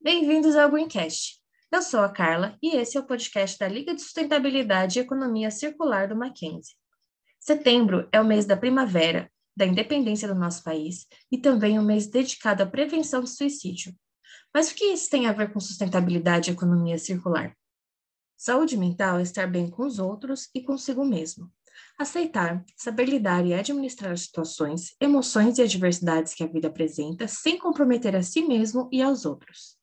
Bem-vindos ao Greencast. Eu sou a Carla e esse é o podcast da Liga de Sustentabilidade e Economia Circular do Mackenzie. Setembro é o mês da primavera, da independência do nosso país e também um mês dedicado à prevenção do suicídio. Mas o que isso tem a ver com sustentabilidade e economia circular? Saúde mental é estar bem com os outros e consigo mesmo. Aceitar, saber lidar e administrar as situações, emoções e adversidades que a vida apresenta sem comprometer a si mesmo e aos outros.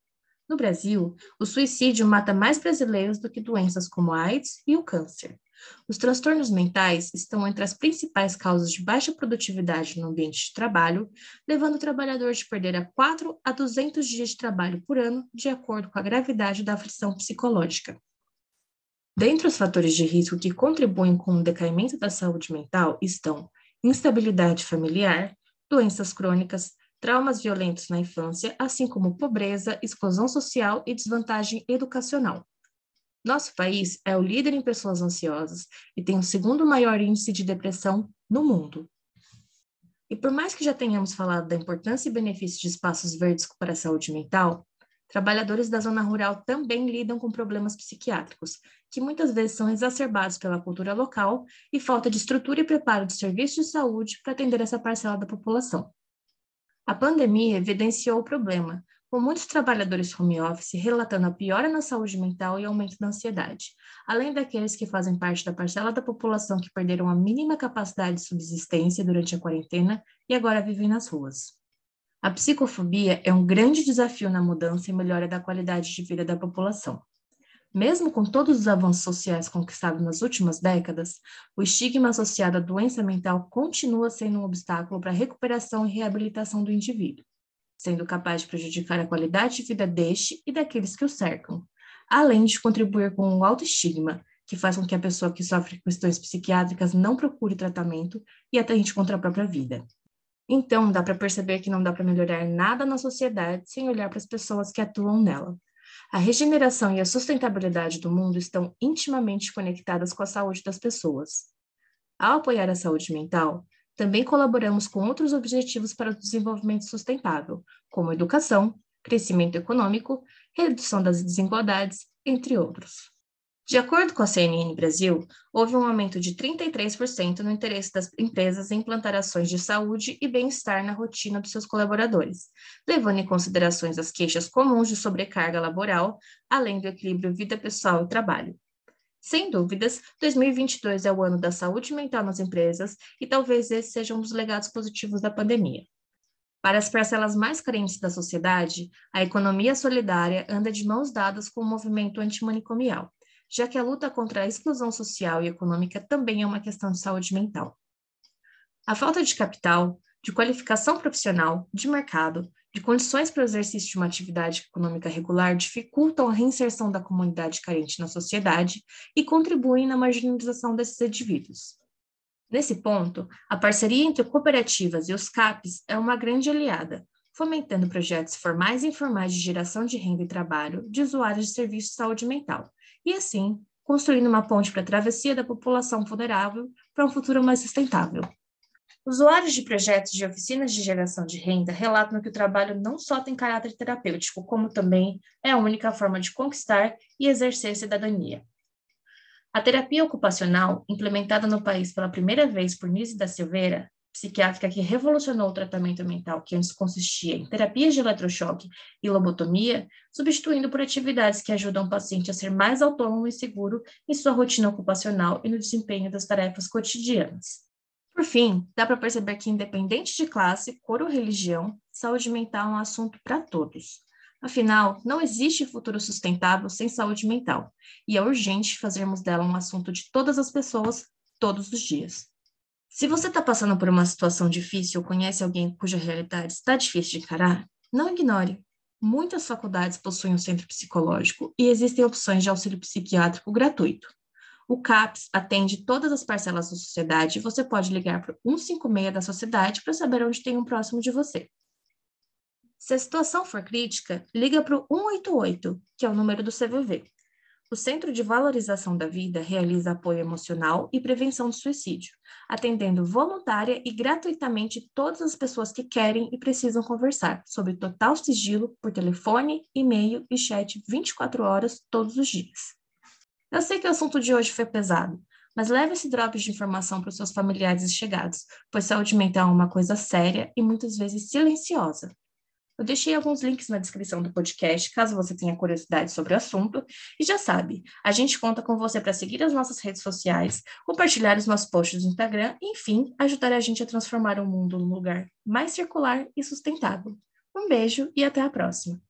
No Brasil, o suicídio mata mais brasileiros do que doenças como a AIDS e o câncer. Os transtornos mentais estão entre as principais causas de baixa produtividade no ambiente de trabalho, levando o trabalhador a perder a 4 a 200 dias de trabalho por ano, de acordo com a gravidade da aflição psicológica. Dentre os fatores de risco que contribuem com o decaimento da saúde mental estão instabilidade familiar, doenças crônicas, traumas violentos na infância, assim como pobreza, exclusão social e desvantagem educacional. Nosso país é o líder em pessoas ansiosas e tem o segundo maior índice de depressão no mundo. E por mais que já tenhamos falado da importância e benefícios de espaços verdes para a saúde mental, trabalhadores da zona rural também lidam com problemas psiquiátricos, que muitas vezes são exacerbados pela cultura local e falta de estrutura e preparo de serviços de saúde para atender essa parcela da população. A pandemia evidenciou o problema, com muitos trabalhadores home office relatando a piora na saúde mental e aumento da ansiedade, além daqueles que fazem parte da parcela da população que perderam a mínima capacidade de subsistência durante a quarentena e agora vivem nas ruas. A psicofobia é um grande desafio na mudança e melhora da qualidade de vida da população. Mesmo com todos os avanços sociais conquistados nas últimas décadas, o estigma associado à doença mental continua sendo um obstáculo para a recuperação e reabilitação do indivíduo, sendo capaz de prejudicar a qualidade de vida deste e daqueles que o cercam, além de contribuir com um autoestigma, que faz com que a pessoa que sofre questões psiquiátricas não procure tratamento e atente contra a própria vida. Então, dá para perceber que não dá para melhorar nada na sociedade sem olhar para as pessoas que atuam nela. A regeneração e a sustentabilidade do mundo estão intimamente conectadas com a saúde das pessoas. Ao apoiar a saúde mental, também colaboramos com outros objetivos para o desenvolvimento sustentável, como educação, crescimento econômico, redução das desigualdades, entre outros. De acordo com a CNN Brasil, houve um aumento de 33% no interesse das empresas em implantar ações de saúde e bem-estar na rotina dos seus colaboradores, levando em considerações as queixas comuns de sobrecarga laboral, além do equilíbrio vida pessoal e trabalho. Sem dúvidas, 2022 é o ano da saúde mental nas empresas e talvez esse seja um dos legados positivos da pandemia. Para as parcelas mais carentes da sociedade, a economia solidária anda de mãos dadas com o movimento antimanicomial já que a luta contra a exclusão social e econômica também é uma questão de saúde mental. A falta de capital, de qualificação profissional, de mercado, de condições para o exercício de uma atividade econômica regular dificultam a reinserção da comunidade carente na sociedade e contribuem na marginalização desses indivíduos. Nesse ponto, a parceria entre cooperativas e os CAPs é uma grande aliada, fomentando projetos formais e informais de geração de renda e trabalho de usuários de serviços de saúde mental, e assim construindo uma ponte para a travessia da população vulnerável para um futuro mais sustentável. Usuários de projetos de oficinas de geração de renda relatam que o trabalho não só tem caráter terapêutico, como também é a única forma de conquistar e exercer cidadania. A terapia ocupacional, implementada no país pela primeira vez por Nise da Silveira, psiquiátrica que revolucionou o tratamento mental, que antes consistia em terapias de eletrochoque e lobotomia, substituindo por atividades que ajudam o paciente a ser mais autônomo e seguro em sua rotina ocupacional e no desempenho das tarefas cotidianas. Por fim, dá para perceber que, independente de classe, cor ou religião, saúde mental é um assunto para todos. Afinal, não existe futuro sustentável sem saúde mental, e é urgente fazermos dela um assunto de todas as pessoas, todos os dias. Se você está passando por uma situação difícil ou conhece alguém cuja realidade está difícil de encarar, não ignore. Muitas faculdades possuem um centro psicológico e existem opções de auxílio psiquiátrico gratuito. O CAPS atende todas as parcelas da sociedade e você pode ligar para o 156 da sociedade para saber onde tem um próximo de você. Se a situação for crítica, liga para o 188, que é o número do CVV. O Centro de Valorização da Vida realiza apoio emocional e prevenção do suicídio, atendendo voluntária e gratuitamente todas as pessoas que querem e precisam conversar, sob total sigilo, por telefone, e-mail e chat 24 horas todos os dias. Eu sei que o assunto de hoje foi pesado, mas leve esse drop de informação para os seus familiares e chegados, pois saúde mental é uma coisa séria e muitas vezes silenciosa. Eu deixei alguns links na descrição do podcast, caso você tenha curiosidade sobre o assunto. E já sabe, a gente conta com você para seguir as nossas redes sociais, compartilhar os nossos posts no Instagram, enfim, ajudar a gente a transformar o mundo num lugar mais circular e sustentável. Um beijo e até a próxima!